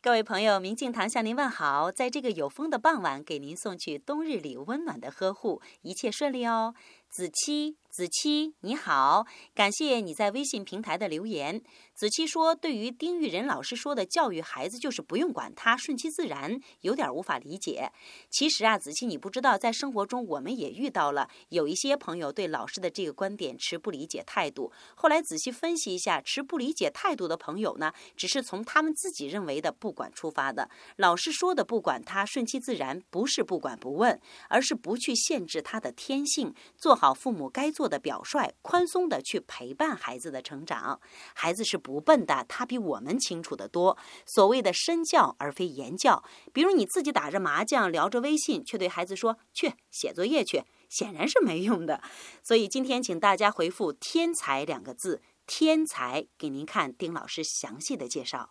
各位朋友，明镜堂向您问好，在这个有风的傍晚，给您送去冬日里温暖的呵护，一切顺利哦。子期，子期，你好，感谢你在微信平台的留言。子期说，对于丁玉仁老师说的教育孩子就是不用管他，顺其自然，有点无法理解。其实啊，子期你不知道，在生活中我们也遇到了有一些朋友对老师的这个观点持不理解态度。后来仔细分析一下，持不理解态度的朋友呢，只是从他们自己认为的不管出发的。老师说的不管他，顺其自然，不是不管不问，而是不去限制他的天性，做。好父母该做的表率，宽松的去陪伴孩子的成长。孩子是不笨的，他比我们清楚的多。所谓的身教而非言教，比如你自己打着麻将，聊着微信，却对孩子说去写作业去，显然是没用的。所以今天请大家回复“天才”两个字，天才给您看丁老师详细的介绍。